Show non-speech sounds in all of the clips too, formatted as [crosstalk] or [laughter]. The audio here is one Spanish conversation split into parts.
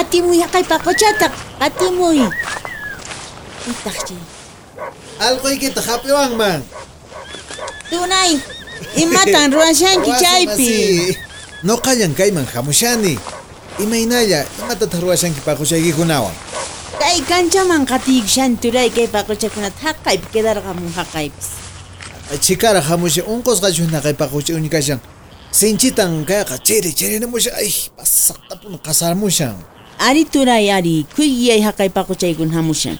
Qatimuy haqay paquchata qatimuy Itaqchi Allquykita hap'iwanman Tunay imatan [laughs] ruwashanki chaypi Nuqallan kayman hamushani Imaynalla imatataq ruwashanki paquchaykikunawan Kay kanchaman qatiykishan turay kay paquchakunata haqaypi quedarqamun haqaypis Chikara hamushi unqusqachuna kay paqucha uñikashan Sinchitan kayqa chiri chirinamusha ay pasaqtapuna qasarmushan Ari turay ari kuyay haqay paquchaykun hamushan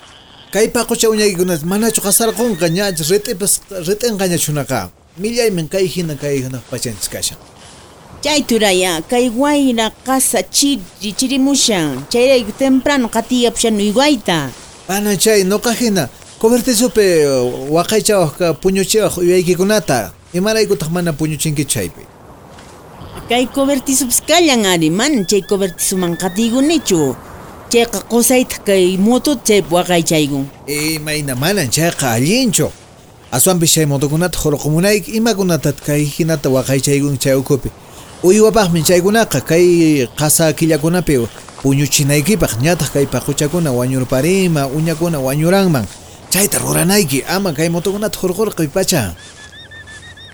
Kay paqucha uñaykikunata manachu qasarqunqa ñachu rit'ipas rit'inqañachunaqa Millayman kay hina kay hunaq pachanchis kashan Chay turaya kay wayra qasa chiri chirimushan chayrayku temprano qatiyapshan uywayta Pana chay nuqa hina. Cobertisupi waqaychawaq puñuchiwaq uyaykikunata Imaraykutaq mana puñuchinki chaypi Kay cobertisupis kallan ari man chay cobertisuman qatiykunichu Chayqa qusayta kay motuta chaypi waqaychaykun Imayna manan chayqa allinchu Aswanpi chay motokunata hurqumunayki imakunatat kay hinata waqaychaykun chay ukupi. Uywapaqmi chaykunaqa kay qasa killakunapi puñuchinaykipaq ñataq kay paquchakuna wañurparima uñakuna wañuranman. Chayta ruranayki ama kay motokunata hurqurqay pacha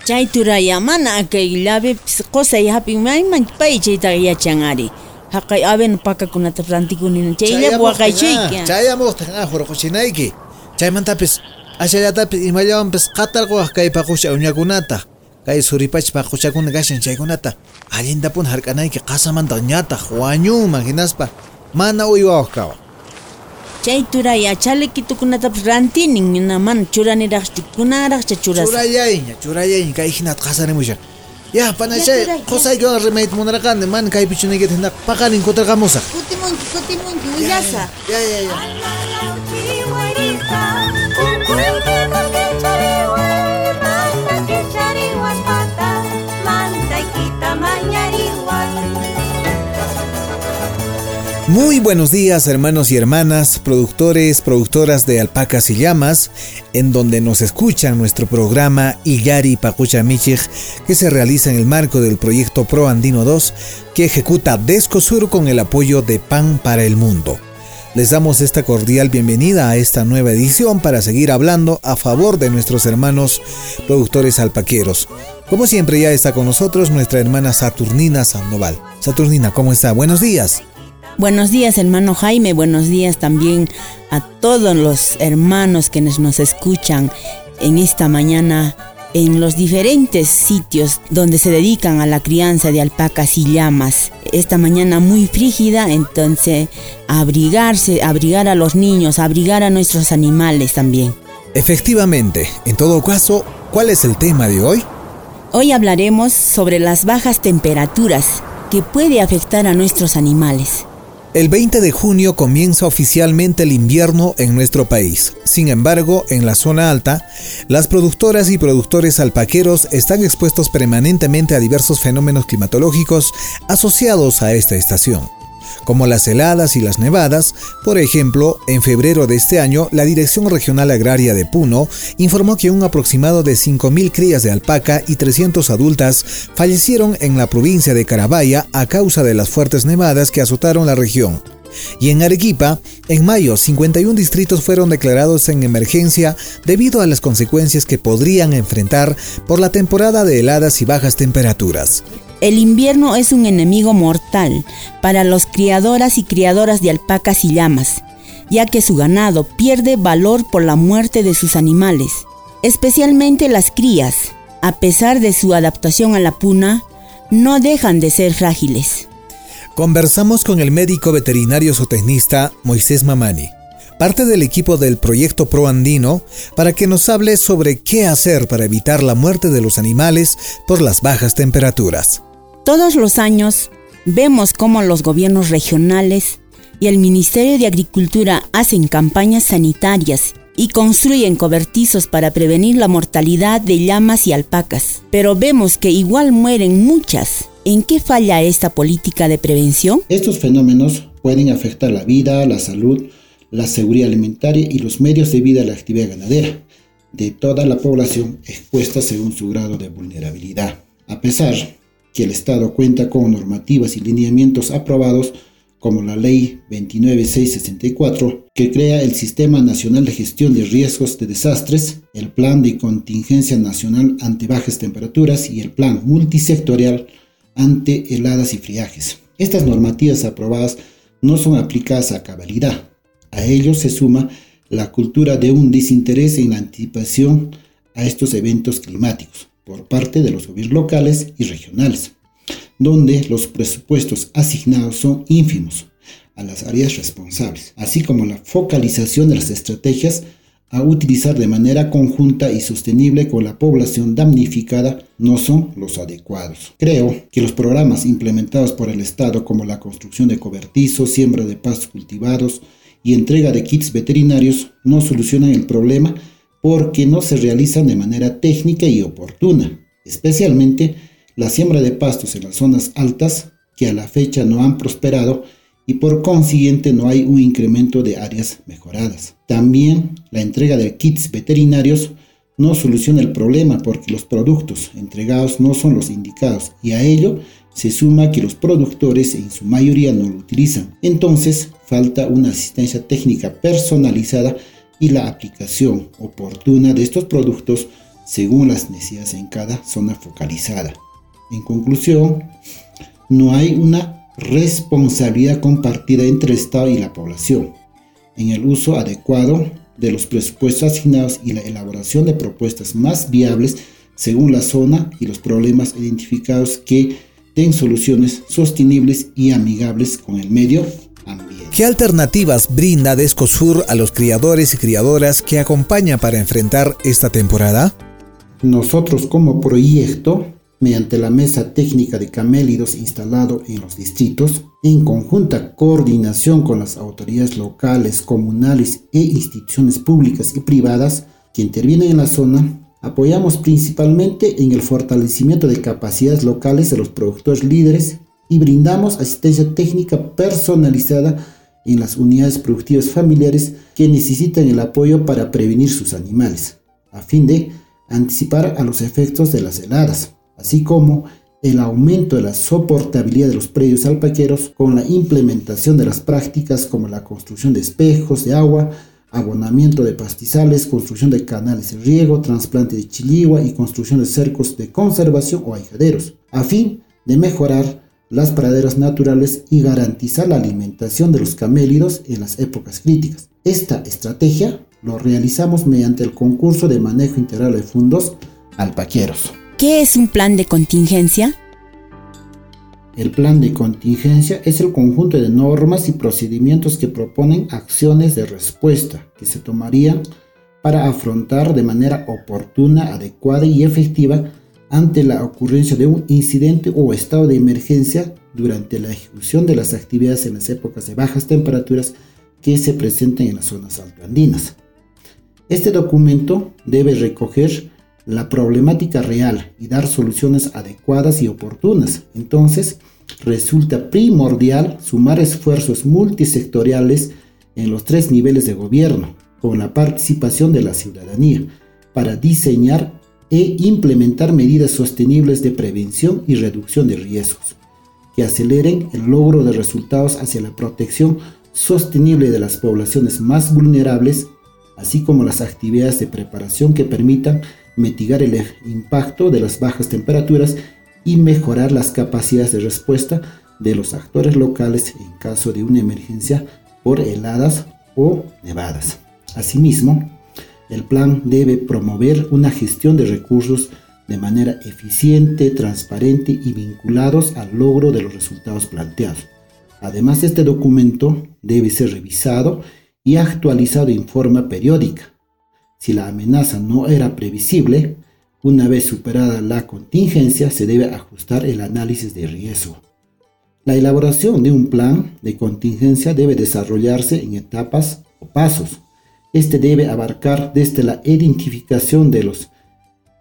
Chay turaya mana kay llabepis qusay hapin mayman pay chayta yachan ari Haqay aben pakakunata rantikunina chayllapi waqaychayki Chayamuqtaq a hurquchinayki Chaymantapis ashallatapis imallawanpis qatarquwaq kay paqucha uñakunata kay suripach paquchakuna kashan chaykunata. Allintapuna hark'anayki qasamantaq ñataq wañunman hinaspa mana uywawaq kawaq Chay turaya chalequitukunatapis rantinin mana churaniraqchi kunaraqcha churas churayayña churayayña kay hinata qasarimushan ya panachay qusaykiwan rimayta munarqani mana kay pichunaykita hina paqarin kutarqamusaq Kutimunki kutimunki willasa ya ya ya Muy buenos días hermanos y hermanas, productores, productoras de Alpacas y Llamas, en donde nos escuchan nuestro programa Iyari Pacucha Michig, que se realiza en el marco del proyecto Pro Andino 2, que ejecuta Descosur con el apoyo de Pan para el Mundo. Les damos esta cordial bienvenida a esta nueva edición para seguir hablando a favor de nuestros hermanos productores alpaqueros. Como siempre ya está con nosotros nuestra hermana Saturnina Sandoval. Saturnina, ¿cómo está? Buenos días. Buenos días, hermano Jaime. Buenos días también a todos los hermanos que nos, escuchan en esta mañana en los diferentes sitios donde se dedican a la crianza de alpacas y llamas. Esta mañana muy frígida, entonces abrigarse, abrigar a los niños, abrigar a nuestros animales también. Efectivamente, en todo caso, ¿cuál es el tema de hoy? Hoy hablaremos sobre las bajas temperaturas que puede afectar a nuestros animales. El 20 de junio comienza oficialmente el invierno en nuestro país. Sin embargo, en la zona alta, las productoras y productores alpaqueros están expuestos permanentemente a diversos fenómenos climatológicos asociados a esta estación como las heladas y las nevadas. Por ejemplo, en febrero de este año, la Dirección Regional Agraria de Puno informó que un aproximado de 5.000 crías de alpaca y 300 adultas fallecieron en la provincia de Carabaya a causa de las fuertes nevadas que azotaron la región. Y en Arequipa, en mayo, 51 distritos fueron declarados en emergencia debido a las consecuencias que podrían enfrentar por la temporada de heladas y bajas temperaturas. El invierno es un enemigo mortal para los criadoras y criadoras de alpacas y llamas, ya que su ganado pierde valor por la muerte de sus animales, especialmente las crías. A pesar de su adaptación a la puna, no dejan de ser frágiles. Conversamos con el médico veterinario zootecnista Moisés Mamani, parte del equipo del proyecto Pro Andino, para que nos hable sobre qué hacer para evitar la muerte de los animales por las bajas temperaturas. Todos los años vemos cómo los gobiernos regionales y el Ministerio de Agricultura hacen campañas sanitarias y construyen cobertizos para prevenir la mortalidad de llamas y alpacas. Pero vemos que igual mueren muchas. ¿En qué falla esta política de prevención? Estos fenómenos pueden afectar la vida, la salud, la seguridad alimentaria y los medios de vida de la actividad ganadera de toda la población expuesta según su grado de vulnerabilidad. A pesar que el Estado cuenta con normativas y lineamientos aprobados como la Ley 29664, que crea el Sistema Nacional de Gestión de Riesgos de Desastres, el Plan de Contingencia Nacional ante Bajas Temperaturas y el Plan Multisectorial ante heladas y friajes. Estas normativas aprobadas no son aplicadas a cabalidad. A ello se suma la cultura de un desinterés en la anticipación a estos eventos climáticos por parte de los gobiernos locales y regionales, donde los presupuestos asignados son ínfimos a las áreas responsables, así como la focalización de las estrategias a utilizar de manera conjunta y sostenible con la población damnificada no son los adecuados. Creo que los programas implementados por el Estado como la construcción de cobertizos, siembra de pastos cultivados y entrega de kits veterinarios no solucionan el problema porque no se realizan de manera técnica y oportuna, especialmente la siembra de pastos en las zonas altas que a la fecha no han prosperado y por consiguiente no hay un incremento de áreas mejoradas. También la entrega de kits veterinarios no soluciona el problema porque los productos entregados no son los indicados y a ello se suma que los productores en su mayoría no lo utilizan. Entonces falta una asistencia técnica personalizada y la aplicación oportuna de estos productos según las necesidades en cada zona focalizada. En conclusión, no hay una responsabilidad compartida entre el Estado y la población en el uso adecuado de los presupuestos asignados y la elaboración de propuestas más viables según la zona y los problemas identificados que den soluciones sostenibles y amigables con el medio. ¿Qué alternativas brinda Descosur a los criadores y criadoras que acompañan para enfrentar esta temporada? Nosotros como proyecto, mediante la mesa técnica de camélidos instalado en los distritos, en conjunta coordinación con las autoridades locales, comunales e instituciones públicas y privadas que intervienen en la zona, Apoyamos principalmente en el fortalecimiento de capacidades locales de los productores líderes y brindamos asistencia técnica personalizada en las unidades productivas familiares que necesitan el apoyo para prevenir sus animales, a fin de anticipar a los efectos de las heladas, así como el aumento de la soportabilidad de los predios alpaqueros con la implementación de las prácticas como la construcción de espejos de agua, abonamiento de pastizales, construcción de canales de riego, trasplante de chiligua y construcción de cercos de conservación o ahijaderos, a fin de mejorar las praderas naturales y garantizar la alimentación de los camélidos en las épocas críticas. Esta estrategia lo realizamos mediante el concurso de manejo integral de fondos alpaqueros. ¿Qué es un plan de contingencia? El plan de contingencia es el conjunto de normas y procedimientos que proponen acciones de respuesta que se tomarían para afrontar de manera oportuna, adecuada y efectiva ante la ocurrencia de un incidente o estado de emergencia durante la ejecución de las actividades en las épocas de bajas temperaturas que se presenten en las zonas altoandinas. Este documento debe recoger la problemática real y dar soluciones adecuadas y oportunas. Entonces, resulta primordial sumar esfuerzos multisectoriales en los tres niveles de gobierno, con la participación de la ciudadanía, para diseñar e implementar medidas sostenibles de prevención y reducción de riesgos, que aceleren el logro de resultados hacia la protección sostenible de las poblaciones más vulnerables, así como las actividades de preparación que permitan mitigar el impacto de las bajas temperaturas y mejorar las capacidades de respuesta de los actores locales en caso de una emergencia por heladas o nevadas. Asimismo, el plan debe promover una gestión de recursos de manera eficiente, transparente y vinculados al logro de los resultados planteados. Además, este documento debe ser revisado y actualizado en forma periódica si la amenaza no era previsible, una vez superada la contingencia se debe ajustar el análisis de riesgo. La elaboración de un plan de contingencia debe desarrollarse en etapas o pasos. Este debe abarcar desde la identificación de los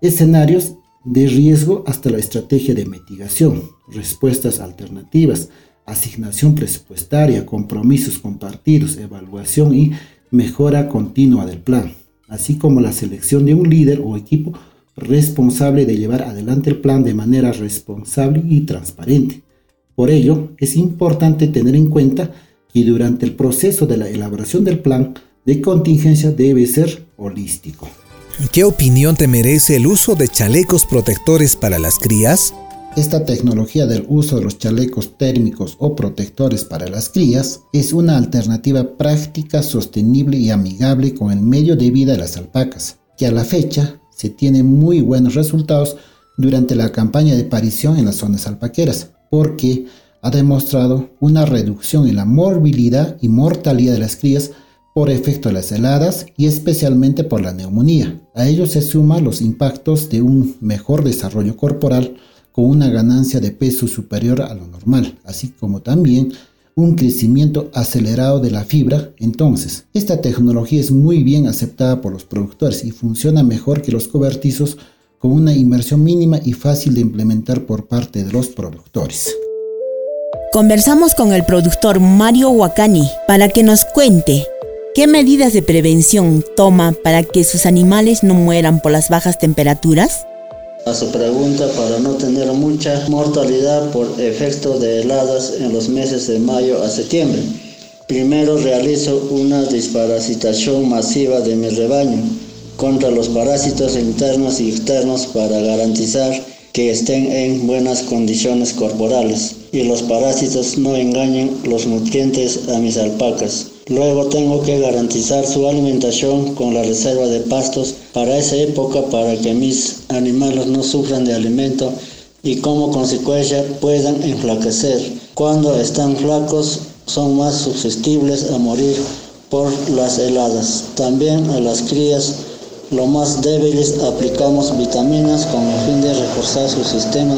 escenarios de riesgo hasta la estrategia de mitigación, respuestas alternativas, asignación presupuestaria, compromisos compartidos, evaluación y mejora continua del plan, así como la selección de un líder o equipo responsable de llevar adelante el plan de manera responsable y transparente. Por ello, es importante tener en cuenta que durante el proceso de la elaboración del plan de contingencia debe ser holístico. ¿Qué opinión te merece el uso de chalecos protectores para las crías? Esta tecnología del uso de los chalecos térmicos o protectores para las crías es una alternativa práctica, sostenible y amigable con el medio de vida de las alpacas, que a la fecha se tienen muy buenos resultados durante la campaña de parición en las zonas alpaqueras porque ha demostrado una reducción en la morbilidad y mortalidad de las crías por efecto de las heladas y especialmente por la neumonía. A ello se suman los impactos de un mejor desarrollo corporal con una ganancia de peso superior a lo normal, así como también un crecimiento acelerado de la fibra. Entonces, esta tecnología es muy bien aceptada por los productores y funciona mejor que los cobertizos con una inversión mínima y fácil de implementar por parte de los productores. Conversamos con el productor Mario Wakani para que nos cuente qué medidas de prevención toma para que sus animales no mueran por las bajas temperaturas. A su pregunta, para no tener mucha mortalidad por efecto de heladas en los meses de mayo a septiembre, primero realizo una desparasitación masiva de mi rebaño contra los parásitos internos y externos para garantizar que estén en buenas condiciones corporales y los parásitos no engañen los nutrientes a mis alpacas. Luego tengo que garantizar su alimentación con la reserva de pastos para esa época para que mis animales no sufran de alimento y como consecuencia puedan enflaquecer. Cuando están flacos son más susceptibles a morir por las heladas. También a las crías los más débiles aplicamos vitaminas con el fin de reforzar su sistema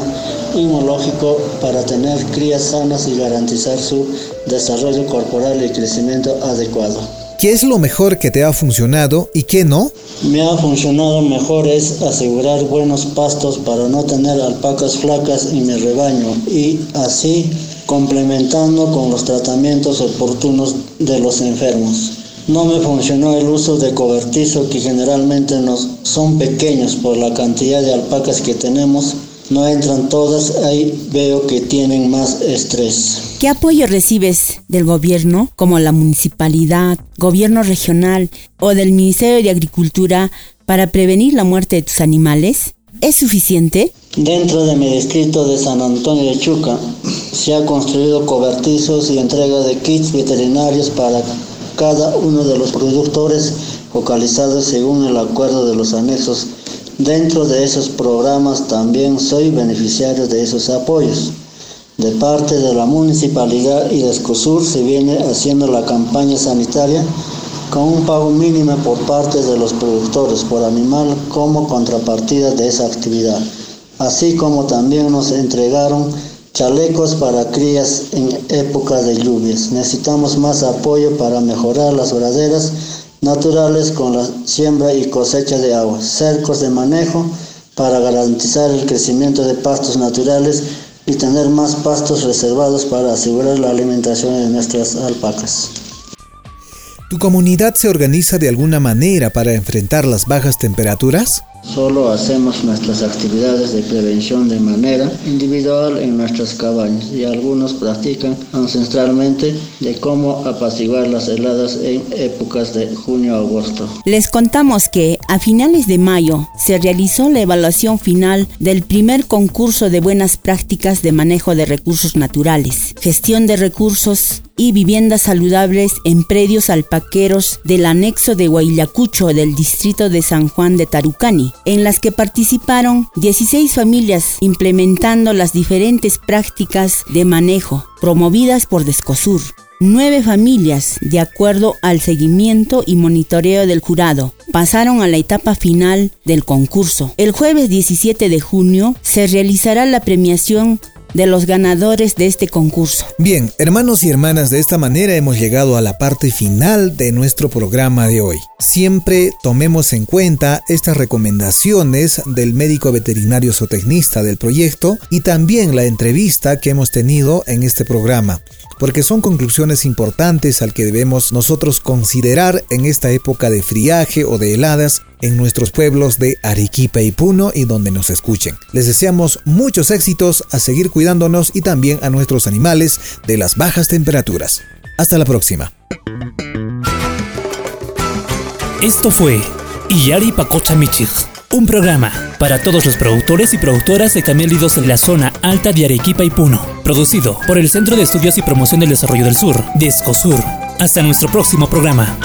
inmunológico para tener crías sanas y garantizar su desarrollo corporal y crecimiento adecuado. ¿Qué es lo mejor que te ha funcionado y qué no? Me ha funcionado mejor es asegurar buenos pastos para no tener alpacas flacas en mi rebaño y así complementando con los tratamientos oportunos de los enfermos. No me funcionó el uso de cobertizo que generalmente nos son pequeños por la cantidad de alpacas que tenemos. No entran todas, ahí veo que tienen más estrés. ¿Qué apoyo recibes del gobierno, como la municipalidad, gobierno regional o del Ministerio de Agricultura para prevenir la muerte de tus animales? ¿Es suficiente? Dentro de mi distrito de San Antonio de Chuca se ha construido cobertizos y entrega de kits veterinarios para cada uno de los productores focalizados según el acuerdo de los anexos. Dentro de esos programas también soy beneficiario de esos apoyos. De parte de la municipalidad y de Escosur se viene haciendo la campaña sanitaria con un pago mínimo por parte de los productores por animal como contrapartida de esa actividad, así como también nos entregaron chalecos para crías en época de lluvias. Necesitamos más apoyo para mejorar las praderas naturales con la siembra y cosecha de agua, cercos de manejo para garantizar el crecimiento de pastos naturales y tener más pastos reservados para asegurar la alimentación de nuestras alpacas. ¿Tu comunidad se organiza de alguna manera para enfrentar las bajas temperaturas? Solo hacemos nuestras actividades de prevención de manera individual en nuestras cabañas y algunos practican ancestralmente de cómo apaciguar las heladas en épocas de junio-agosto. Les contamos que a finales de mayo se realizó la evaluación final del primer concurso de buenas prácticas de manejo de recursos naturales, gestión de recursos y viviendas saludables en predios alpaqueros del anexo de Huaylacucho del distrito de San Juan de Tarucani, en las que participaron 16 familias implementando las diferentes prácticas de manejo promovidas por Descosur. Nueve familias, de acuerdo al seguimiento y monitoreo del jurado, pasaron a la etapa final del concurso. El jueves 17 de junio se realizará la premiación de los ganadores de este concurso. Bien, hermanos y hermanas, de esta manera hemos llegado a la parte final de nuestro programa de hoy. Siempre tomemos en cuenta estas recomendaciones del médico veterinario zootecnista del proyecto y también la entrevista que hemos tenido en este programa porque son conclusiones importantes al que debemos nosotros considerar en esta época de friaje o de heladas en nuestros pueblos de Arequipa y Puno y donde nos escuchen. Les deseamos muchos éxitos a seguir cuidándonos y también a nuestros animales de las bajas temperaturas. Hasta la próxima. Esto fue Iyari Pacocha Michig un programa para todos los productores y productoras de camélidos en la zona alta de Arequipa y Puno. Producido por el Centro de Estudios y Promoción del Desarrollo del Sur, DESCOSUR. Hasta nuestro próximo programa.